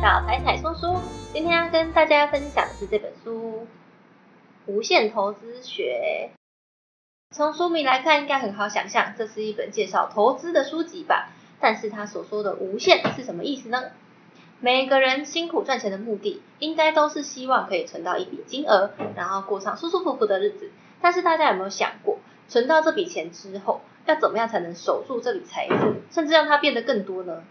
到彩彩说书，今天要跟大家分享的是这本书《无限投资学》。从书名来看，应该很好想象，这是一本介绍投资的书籍吧？但是他所说的“无限”是什么意思呢？每个人辛苦赚钱的目的，应该都是希望可以存到一笔金额，然后过上舒舒服服的日子。但是大家有没有想过，存到这笔钱之后，要怎么样才能守住这笔财富，甚至让它变得更多呢？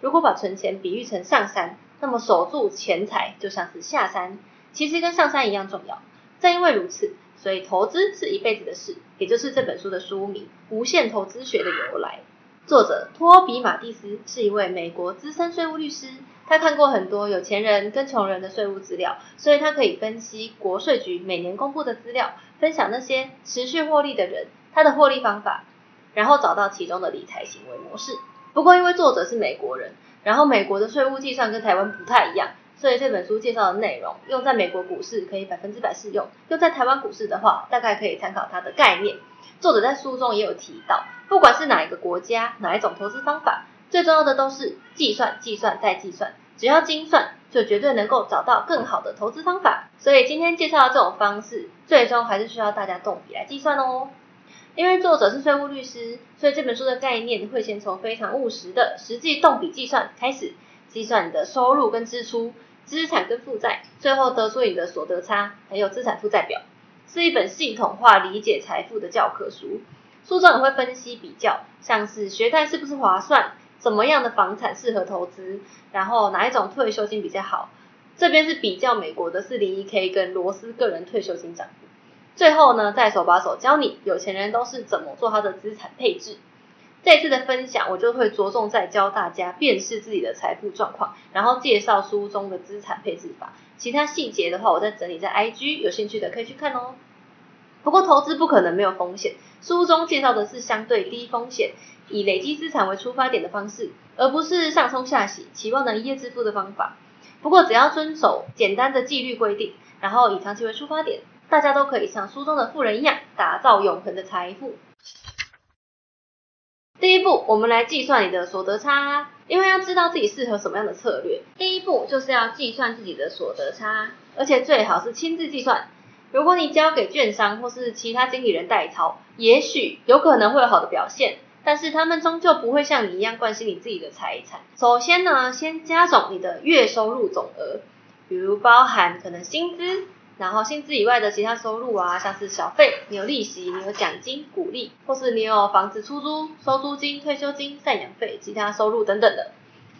如果把存钱比喻成上山，那么守住钱财就像是下山，其实跟上山一样重要。正因为如此，所以投资是一辈子的事，也就是这本书的书名《无限投资学》的由来。作者托比马蒂斯是一位美国资深税务律师，他看过很多有钱人跟穷人的税务资料，所以他可以分析国税局每年公布的资料，分享那些持续获利的人他的获利方法，然后找到其中的理财行为模式。不过，因为作者是美国人，然后美国的税务计算跟台湾不太一样，所以这本书介绍的内容用在美国股市可以百分之百适用，用在台湾股市的话，大概可以参考它的概念。作者在书中也有提到，不管是哪一个国家，哪一种投资方法，最重要的都是计算、计算再计算，只要精算，就绝对能够找到更好的投资方法。所以今天介绍的这种方式，最终还是需要大家动笔来计算哦。因为作者是税务律师，所以这本书的概念会先从非常务实的实际动笔计算开始，计算你的收入跟支出、资产跟负债，最后得出你的所得差，还有资产负债表，是一本系统化理解财富的教科书。书中也会分析比较，像是学贷是不是划算，怎么样的房产适合投资，然后哪一种退休金比较好。这边是比较美国的四零一 K 跟罗斯个人退休金账户。最后呢，再手把手教你有钱人都是怎么做他的资产配置。这次的分享，我就会着重在教大家辨识自己的财富状况，然后介绍书中的资产配置法。其他细节的话，我再整理在 IG，有兴趣的可以去看哦。不过投资不可能没有风险，书中介绍的是相对低风险，以累积资产为出发点的方式，而不是上冲下洗，期望能一夜致富的方法。不过只要遵守简单的纪律规定，然后以长期为出发点。大家都可以像书中的富人一样，打造永恒的财富。第一步，我们来计算你的所得差，因为要知道自己适合什么样的策略。第一步就是要计算自己的所得差，而且最好是亲自计算。如果你交给券商或是其他经理人代操，也许有可能会有好的表现，但是他们终究不会像你一样关心你自己的财产。首先呢，先加总你的月收入总额，比如包含可能薪资。然后薪资以外的其他收入啊，像是小费，你有利息，你有奖金、鼓励，或是你有房子出租、收租金、退休金、赡养费、其他收入等等的，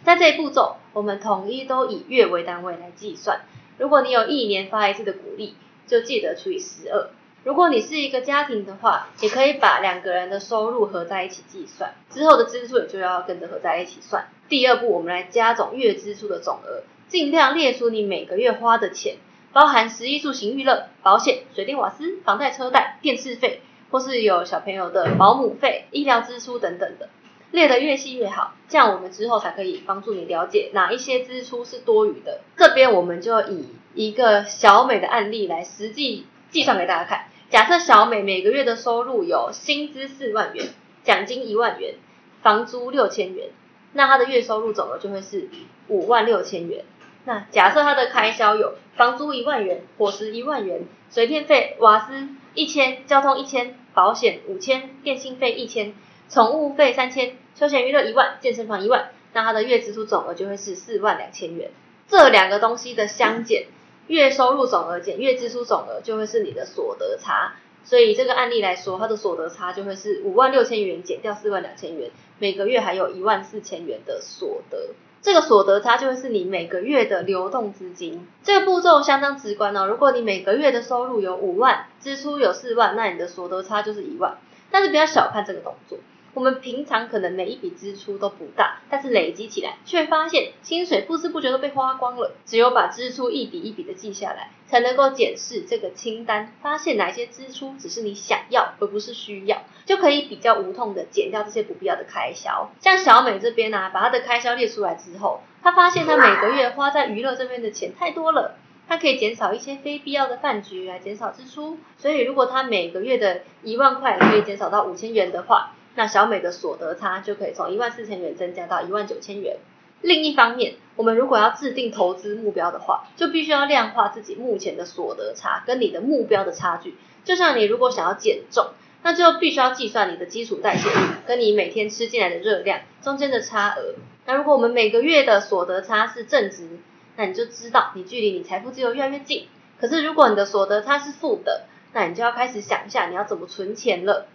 在这一步骤，我们统一都以月为单位来计算。如果你有一年发一次的鼓励，就记得除以十二。如果你是一个家庭的话，也可以把两个人的收入合在一起计算，之后的支出也就要跟着合在一起算。第二步，我们来加总月支出的总额，尽量列出你每个月花的钱。包含食衣住行娱乐、保险、水电瓦斯、房贷车贷、电视费，或是有小朋友的保姆费、医疗支出等等的，列得越细越好，这样我们之后才可以帮助你了解哪一些支出是多余的。这边我们就以一个小美的案例来实际计算给大家看。假设小美每个月的收入有薪资四万元、奖金一万元、房租六千元，那她的月收入总额就会是五万六千元。那假设他的开销有房租一万元、伙食一万元、水电费、瓦斯一千、交通一千、保险五千、电信费一千、宠物费三千、休闲娱乐一万、健身房一万，那他的月支出总额就会是四万两千元。这两个东西的相减，月收入总额减月支出总额就会是你的所得差。所以这个案例来说，他的所得差就会是五万六千元减掉四万两千元，每个月还有一万四千元的所得。这个所得差就会是你每个月的流动资金。这个步骤相当直观哦。如果你每个月的收入有五万，支出有四万，那你的所得差就是一万。但是不要小看这个动作。我们平常可能每一笔支出都不大，但是累积起来，却发现薪水不知不觉都被花光了。只有把支出一笔一笔的记下来，才能够检视这个清单，发现哪些支出只是你想要而不是需要，就可以比较无痛的减掉这些不必要的开销。像小美这边呢，把她的开销列出来之后，她发现她每个月花在娱乐这边的钱太多了，她可以减少一些非必要的饭局来减少支出。所以如果她每个月的一万块可以减少到五千元的话，那小美的所得差就可以从一万四千元增加到一万九千元。另一方面，我们如果要制定投资目标的话，就必须要量化自己目前的所得差跟你的目标的差距。就像你如果想要减重，那就必须要计算你的基础代谢率跟你每天吃进来的热量中间的差额。那如果我们每个月的所得差是正值，那你就知道你距离你财富自由越来越近。可是如果你的所得差是负的，那你就要开始想一下你要怎么存钱了。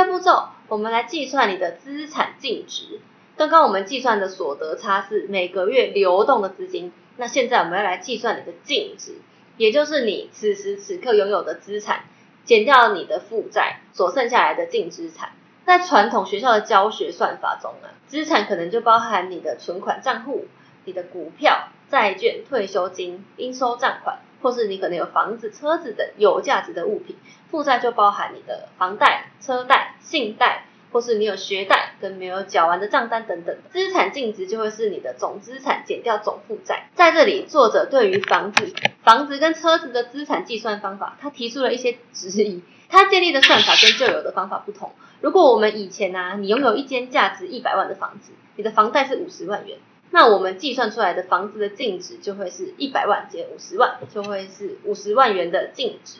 第二步骤，我们来计算你的资产净值。刚刚我们计算的所得差是每个月流动的资金，那现在我们要来计算你的净值。也就是你此时此刻拥有的资产减掉你的负债所剩下来的净资产，在传统学校的教学算法中呢，资产可能就包含你的存款账户、你的股票、债券、退休金、应收账款，或是你可能有房子、车子等有价值的物品；负债就包含你的房贷、车贷、信贷。或是你有学贷跟没有缴完的账单等等，资产净值就会是你的总资产减掉总负债。在这里，作者对于房子、房子跟车子的资产计算方法，他提出了一些质疑。他建立的算法跟旧有的方法不同。如果我们以前呢，你拥有一间价值一百万的房子，你的房贷是五十万元，那我们计算出来的房子的净值就会是一百万减五十万，就会是五十万元的净值。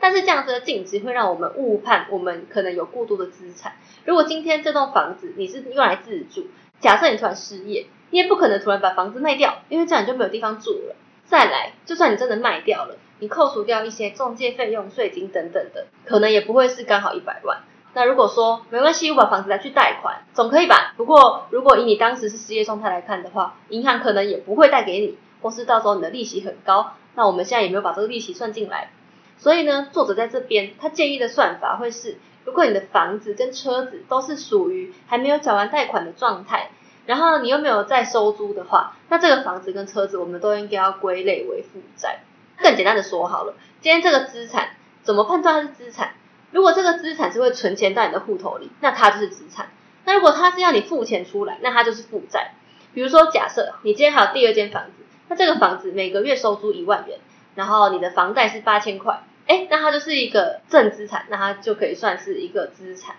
但是这样子的净值会让我们误判，我们可能有过多的资产。如果今天这栋房子你是用来自住，假设你突然失业，你也不可能突然把房子卖掉，因为这样你就没有地方住了。再来，就算你真的卖掉了，你扣除掉一些中介费用、税金等等的，可能也不会是刚好一百万。那如果说没关系，我把房子拿去贷款，总可以吧？不过如果以你当时是失业状态来看的话，银行可能也不会贷给你，或是到时候你的利息很高，那我们现在也没有把这个利息算进来。所以呢，作者在这边他建议的算法会是：如果你的房子跟车子都是属于还没有缴完贷款的状态，然后你又没有再收租的话，那这个房子跟车子我们都应该要归类为负债。更简单的说好了，今天这个资产怎么判断它是资产？如果这个资产是会存钱到你的户头里，那它就是资产；那如果它是要你付钱出来，那它就是负债。比如说，假设你今天还有第二间房子，那这个房子每个月收租一万元。然后你的房贷是八千块，哎，那它就是一个正资产，那它就可以算是一个资产。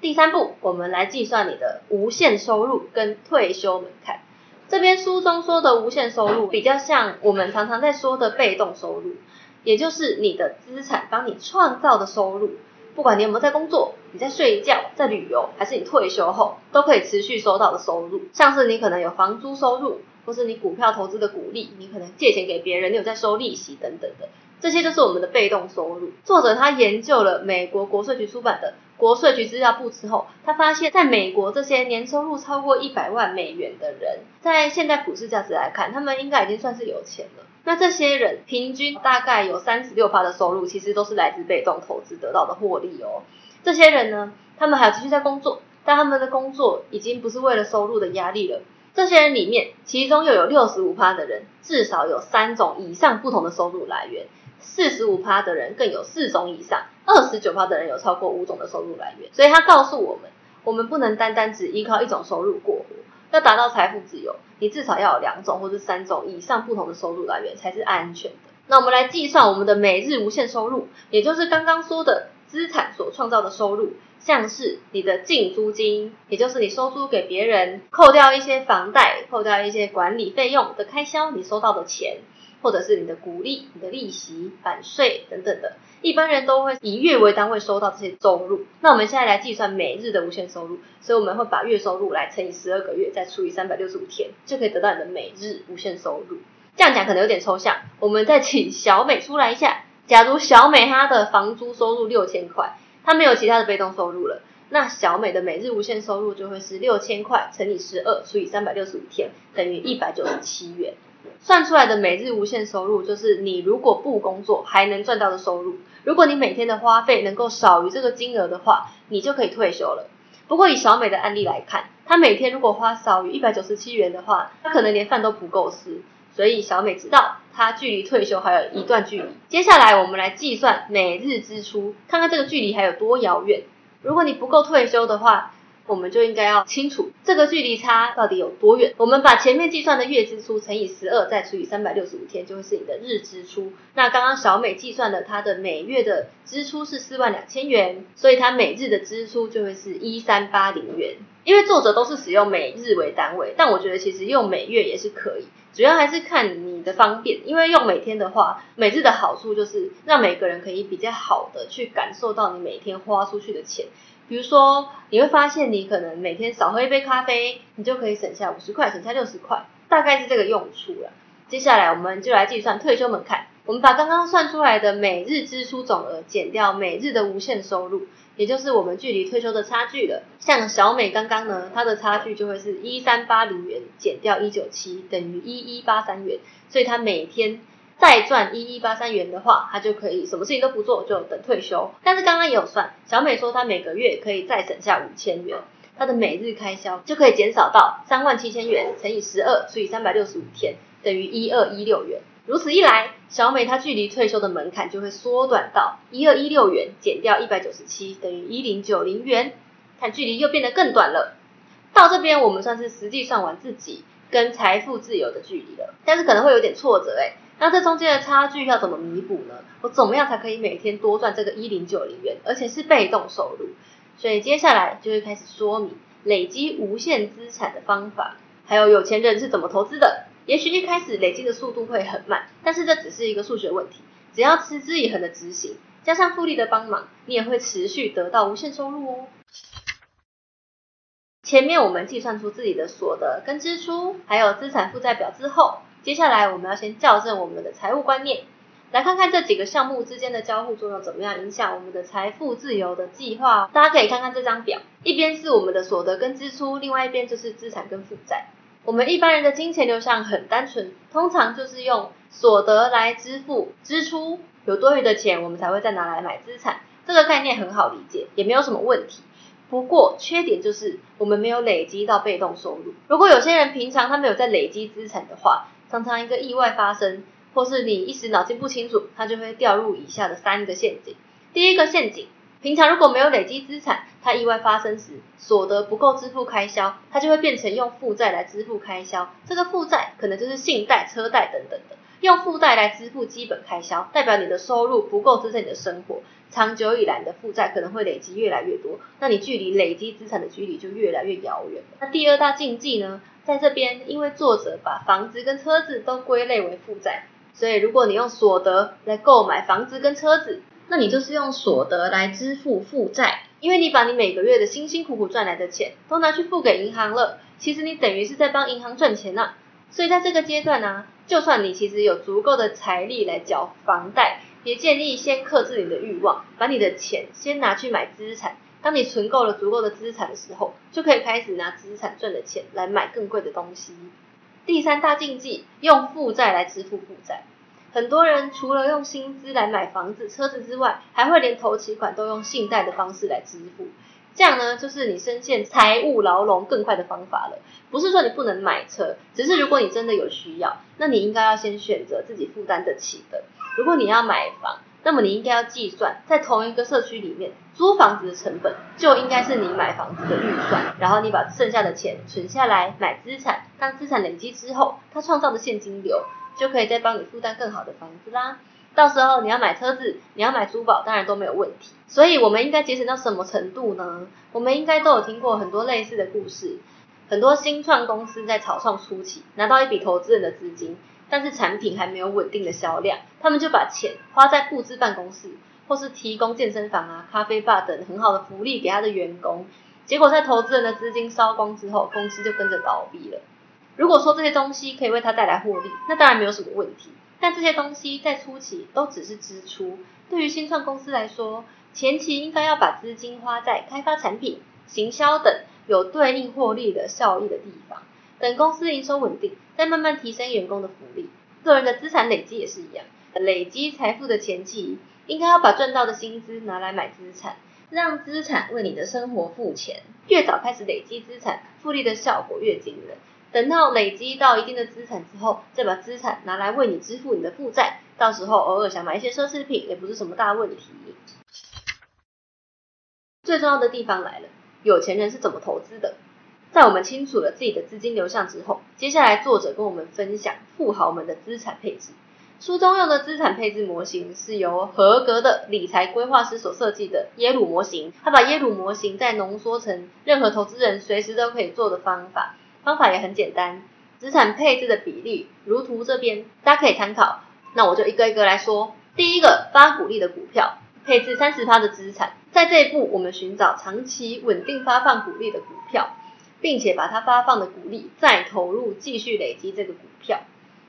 第三步，我们来计算你的无限收入跟退休门槛。这边书中说的无限收入，比较像我们常常在说的被动收入，也就是你的资产帮你创造的收入。不管你有没有在工作，你在睡觉、在旅游，还是你退休后，都可以持续收到的收入。像是你可能有房租收入。或是你股票投资的股利，你可能借钱给别人，你有在收利息等等的，这些就是我们的被动收入。作者他研究了美国国税局出版的国税局资料簿之后，他发现，在美国这些年收入超过一百万美元的人，在现在股市价值来看，他们应该已经算是有钱了。那这些人平均大概有三十六趴的收入，其实都是来自被动投资得到的获利哦。这些人呢，他们还要继续在工作，但他们的工作已经不是为了收入的压力了。这些人里面，其中又有六十五趴的人至少有三种以上不同的收入来源，四十五趴的人更有四种以上，二十九趴的人有超过五种的收入来源。所以他告诉我们，我们不能单单只依靠一种收入过活，要达到财富自由，你至少要有两种或者三种以上不同的收入来源才是安全的。那我们来计算我们的每日无限收入，也就是刚刚说的资产所创造的收入。像是你的净租金，也就是你收租给别人，扣掉一些房贷，扣掉一些管理费用的开销，你收到的钱，或者是你的股利、你的利息、版税等等的，一般人都会以月为单位收到这些收入。那我们现在来计算每日的无限收入，所以我们会把月收入来乘以十二个月，再除以三百六十五天，就可以得到你的每日无限收入。这样讲可能有点抽象，我们再请小美出来一下。假如小美她的房租收入六千块。她没有其他的被动收入了，那小美的每日无限收入就会是六千块乘以十二除以三百六十五天，等于一百九十七元。算出来的每日无限收入就是你如果不工作还能赚到的收入。如果你每天的花费能够少于这个金额的话，你就可以退休了。不过以小美的案例来看，她每天如果花少于一百九十七元的话，她可能连饭都不够吃。所以小美知道，她距离退休还有一段距离。接下来我们来计算每日支出，看看这个距离还有多遥远。如果你不够退休的话，我们就应该要清楚这个距离差到底有多远。我们把前面计算的月支出乘以十二，再除以三百六十五天，就会是你的日支出。那刚刚小美计算了她的每月的支出是四万两千元，所以她每日的支出就会是一三八零元。因为作者都是使用每日为单位，但我觉得其实用每月也是可以，主要还是看你的方便。因为用每天的话，每日的好处就是让每个人可以比较好的去感受到你每天花出去的钱。比如说，你会发现你可能每天少喝一杯咖啡，你就可以省下五十块，省下六十块，大概是这个用处了。接下来我们就来计算退休门槛。我们把刚刚算出来的每日支出总额减掉每日的无限收入，也就是我们距离退休的差距了。像小美刚刚呢，她的差距就会是一三八零元减掉一九七，等于一一八三元。所以她每天再赚一一八三元的话，她就可以什么事情都不做，就等退休。但是刚刚也有算，小美说她每个月可以再省下五千元，她的每日开销就可以减少到三万七千元乘以十二除以三百六十五天，等于一二一六元。如此一来，小美她距离退休的门槛就会缩短到一二一六元减掉一百九十七，等于一零九零元，看距离又变得更短了。到这边我们算是实际算完自己跟财富自由的距离了，但是可能会有点挫折哎。那这中间的差距要怎么弥补呢？我怎么样才可以每天多赚这个一零九零元，而且是被动收入？所以接下来就会开始说明累积无限资产的方法，还有有钱人是怎么投资的。也许一开始累积的速度会很慢，但是这只是一个数学问题。只要持之以恒的执行，加上复利的帮忙，你也会持续得到无限收入哦。前面我们计算出自己的所得跟支出，还有资产负债表之后，接下来我们要先校正我们的财务观念，来看看这几个项目之间的交互作用怎么样影响我们的财富自由的计划。大家可以看看这张表，一边是我们的所得跟支出，另外一边就是资产跟负债。我们一般人的金钱流向很单纯，通常就是用所得来支付支出，有多余的钱我们才会再拿来买资产。这个概念很好理解，也没有什么问题。不过缺点就是我们没有累积到被动收入。如果有些人平常他没有在累积资产的话，常常一个意外发生，或是你一时脑筋不清楚，它就会掉入以下的三个陷阱。第一个陷阱。平常如果没有累积资产，它意外发生时所得不够支付开销，它就会变成用负债来支付开销。这个负债可能就是信贷、车贷等等的，用负债来支付基本开销，代表你的收入不够支撑你的生活。长久以来，你的负债可能会累积越来越多，那你距离累积资产的距离就越来越遥远那第二大禁忌呢，在这边，因为作者把房子跟车子都归类为负债，所以如果你用所得来购买房子跟车子。那你就是用所得来支付负债，因为你把你每个月的辛辛苦苦赚来的钱都拿去付给银行了，其实你等于是在帮银行赚钱呐。所以在这个阶段呢，就算你其实有足够的财力来缴房贷，也建议先克制你的欲望，把你的钱先拿去买资产。当你存够了足够的资产的时候，就可以开始拿资产赚的钱来买更贵的东西。第三大禁忌，用负债来支付负债。很多人除了用薪资来买房子、车子之外，还会连头期款都用信贷的方式来支付。这样呢，就是你深陷财务牢笼更快的方法了。不是说你不能买车，只是如果你真的有需要，那你应该要先选择自己负担得起的。如果你要买房，那么你应该要计算，在同一个社区里面租房子的成本，就应该是你买房子的预算。然后你把剩下的钱存下来买资产，当资产累积之后，它创造的现金流。就可以再帮你负担更好的房子啦。到时候你要买车子，你要买珠宝，当然都没有问题。所以我们应该节省到什么程度呢？我们应该都有听过很多类似的故事。很多新创公司在草创初期拿到一笔投资人的资金，但是产品还没有稳定的销量，他们就把钱花在布置办公室，或是提供健身房啊、咖啡吧等很好的福利给他的员工。结果在投资人的资金烧光之后，公司就跟着倒闭了。如果说这些东西可以为他带来获利，那当然没有什么问题。但这些东西在初期都只是支出，对于新创公司来说，前期应该要把资金花在开发产品、行销等有对应获利的效益的地方。等公司营收稳定，再慢慢提升员工的福利。个人的资产累积也是一样，累积财富的前期，应该要把赚到的薪资拿来买资产，让资产为你的生活付钱。越早开始累积资产，复利的效果越惊人。等到累积到一定的资产之后，再把资产拿来为你支付你的负债，到时候偶尔想买一些奢侈品也不是什么大问题。最重要的地方来了，有钱人是怎么投资的。在我们清楚了自己的资金流向之后，接下来作者跟我们分享富豪们的资产配置。书中用的资产配置模型是由合格的理财规划师所设计的耶鲁模型。他把耶鲁模型再浓缩成任何投资人随时都可以做的方法，方法也很简单。资产配置的比例如图这边，大家可以参考。那我就一个一个来说。第一个发股利的股票，配置三十趴的资产。在这一步，我们寻找长期稳定发放股利的股票，并且把它发放的股利再投入，继续累积这个股票。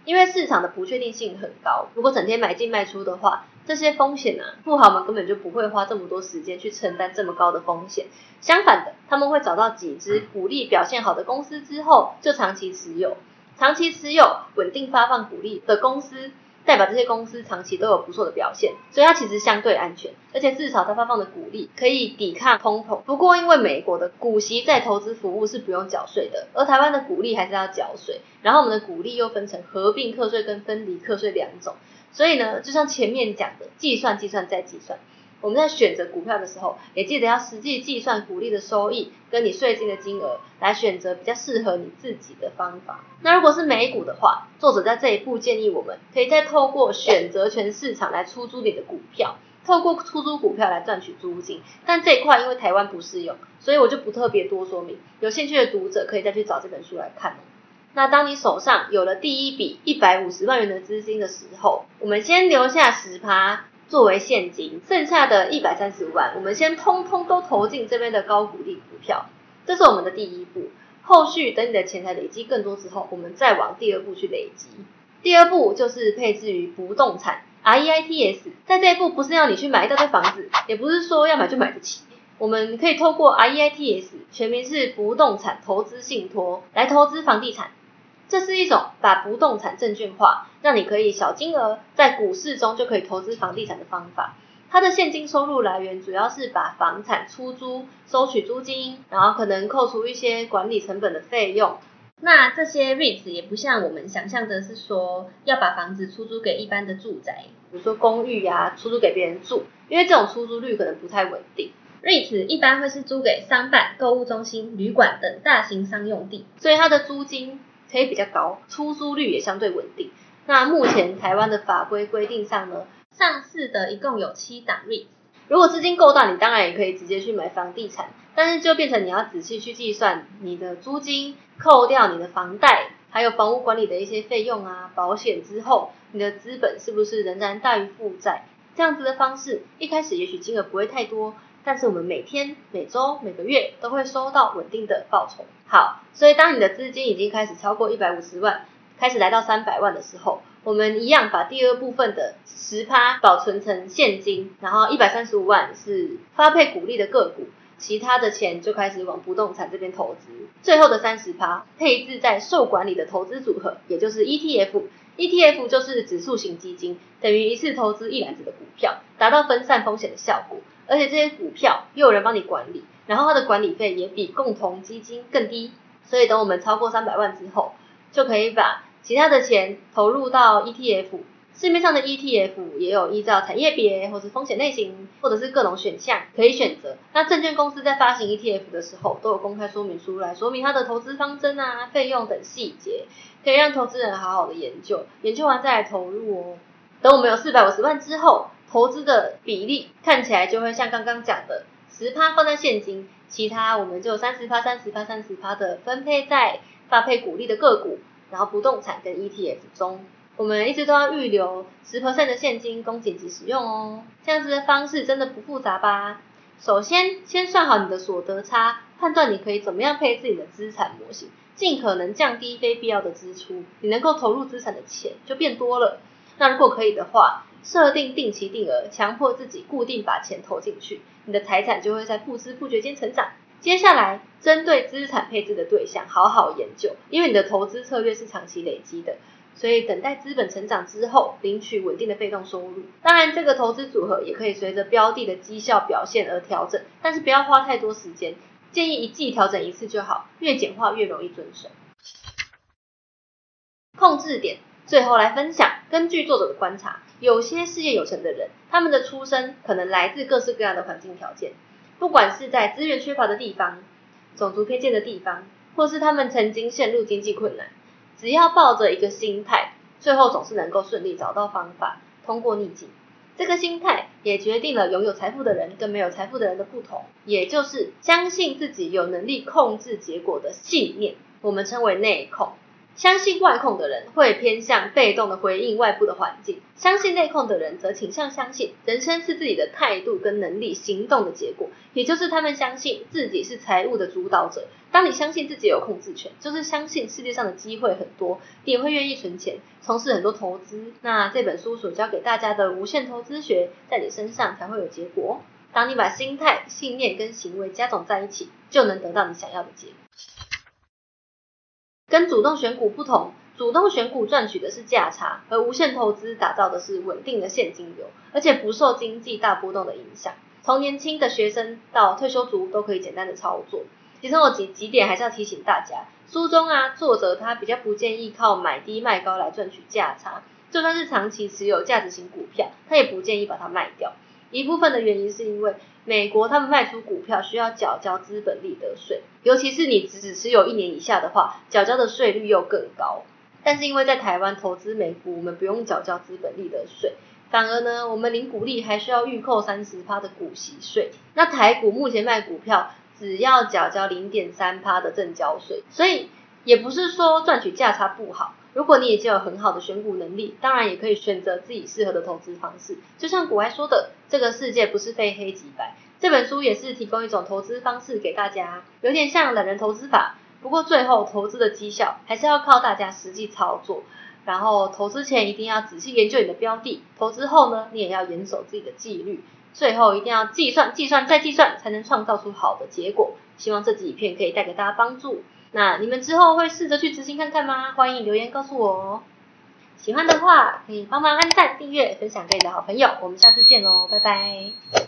因为市场的不确定性很高，如果整天买进卖出的话，这些风险啊，富豪们根本就不会花这么多时间去承担这么高的风险。相反的，他们会找到几只股利表现好的公司之后，就长期持有，长期持有稳定发放股利的公司。代表这些公司长期都有不错的表现，所以它其实相对安全，而且至少它发放的股利可以抵抗通膨。不过因为美国的股息在投资服务是不用缴税的，而台湾的股利还是要缴税，然后我们的股利又分成合并课税跟分离课税两种，所以呢，就像前面讲的，计算、计算再计算。我们在选择股票的时候，也记得要实际计算股利的收益跟你税金的金额，来选择比较适合你自己的方法。那如果是美股的话，作者在这一步建议我们，可以再透过选择权市场来出租你的股票，透过出租股票来赚取租金。但这一块因为台湾不适用，所以我就不特别多说明。有兴趣的读者可以再去找这本书来看。那当你手上有了第一笔一百五十万元的资金的时候，我们先留下十趴。作为现金，剩下的一百三十五万，我们先通通都投进这边的高股利股票，这是我们的第一步。后续等你的钱财累积更多之后，我们再往第二步去累积。第二步就是配置于不动产 REITs，在这一步不是要你去买一大堆房子，也不是说要买就买得起，我们可以透过 REITs，全名是不动产投资信托，来投资房地产。这是一种把不动产证券化，让你可以小金额在股市中就可以投资房地产的方法。它的现金收入来源主要是把房产出租，收取租金，然后可能扣除一些管理成本的费用。那这些 REITs 也不像我们想象的是说要把房子出租给一般的住宅，比如说公寓呀，出租给别人住，因为这种出租率可能不太稳定。REITs 一般会是租给商办、购物中心、旅馆等大型商用地，所以它的租金。可以比较高，出租率也相对稳定。那目前台湾的法规规定上呢，上市的一共有七档 REIT。如果资金够大，你当然也可以直接去买房地产，但是就变成你要仔细去计算你的租金，扣掉你的房贷，还有房屋管理的一些费用啊、保险之后，你的资本是不是仍然大于负债？这样子的方式，一开始也许金额不会太多。但是我们每天、每周、每个月都会收到稳定的报酬。好，所以当你的资金已经开始超过一百五十万，开始来到三百万的时候，我们一样把第二部分的十趴保存成现金，然后一百三十五万是发配股利的个股，其他的钱就开始往不动产这边投资。最后的三十趴配置在受管理的投资组合，也就是 ETF。ETF 就是指数型基金，等于一次投资一篮子的股票，达到分散风险的效果。而且这些股票又有人帮你管理，然后它的管理费也比共同基金更低。所以等我们超过三百万之后，就可以把其他的钱投入到 ETF。市面上的 ETF 也有依照产业别或是风险类型，或者是各种选项可以选择。那证券公司在发行 ETF 的时候，都有公开说明书来说明它的投资方针啊、费用等细节，可以让投资人好好的研究，研究完再来投入哦。等我们有四百五十万之后。投资的比例看起来就会像刚刚讲的，十趴放在现金，其他我们就三十趴、三十趴、三十趴的分配在发配股利的个股，然后不动产跟 ETF 中，我们一直都要预留十 percent 的现金供紧急使用哦。这样子的方式真的不复杂吧？首先先算好你的所得差，判断你可以怎么样配置你的资产模型，尽可能降低非必要的支出，你能够投入资产的钱就变多了。那如果可以的话，设定定期定额，强迫自己固定把钱投进去，你的财产就会在不知不觉间成长。接下来，针对资产配置的对象，好好研究，因为你的投资策略是长期累积的，所以等待资本成长之后，领取稳定的被动收入。当然，这个投资组合也可以随着标的的绩效表现而调整，但是不要花太多时间，建议一季调整一次就好，越简化越容易遵守。控制点。最后来分享，根据作者的观察，有些事业有成的人，他们的出身可能来自各式各样的环境条件，不管是在资源缺乏的地方、种族偏见的地方，或是他们曾经陷入经济困难，只要抱着一个心态，最后总是能够顺利找到方法，通过逆境。这个心态也决定了拥有财富的人跟没有财富的人的不同，也就是相信自己有能力控制结果的信念，我们称为内控。相信外控的人会偏向被动的回应外部的环境，相信内控的人则倾向相信人生是自己的态度跟能力行动的结果，也就是他们相信自己是财务的主导者。当你相信自己有控制权，就是相信世界上的机会很多，你也会愿意存钱，从事很多投资。那这本书所教给大家的无限投资学，在你身上才会有结果。当你把心态、信念跟行为加总在一起，就能得到你想要的结果。跟主动选股不同，主动选股赚取的是价差，而无限投资打造的是稳定的现金流，而且不受经济大波动的影响。从年轻的学生到退休族都可以简单的操作。其中有几几点还是要提醒大家，书中啊作者他比较不建议靠买低卖高来赚取价差，就算是长期持有价值型股票，他也不建议把它卖掉。一部分的原因是因为美国他们卖出股票需要缴交资本利得税，尤其是你只只持有一年以下的话，缴交的税率又更高。但是因为在台湾投资美股，我们不用缴交资本利得税，反而呢，我们领股利还需要预扣三十趴的股息税。那台股目前卖股票只要缴交零点三趴的正交税，所以也不是说赚取价差不好。如果你已经有很好的选股能力，当然也可以选择自己适合的投资方式。就像古外说的，这个世界不是非黑即白。这本书也是提供一种投资方式给大家，有点像懒人投资法。不过最后投资的绩效还是要靠大家实际操作。然后投资前一定要仔细研究你的标的，投资后呢，你也要严守自己的纪律。最后一定要计算、计算再计算，才能创造出好的结果。希望这几片可以带给大家帮助。那你们之后会试着去执行看看吗？欢迎留言告诉我哦。喜欢的话可以帮忙按赞、订阅、分享给你的好朋友。我们下次见喽，拜拜。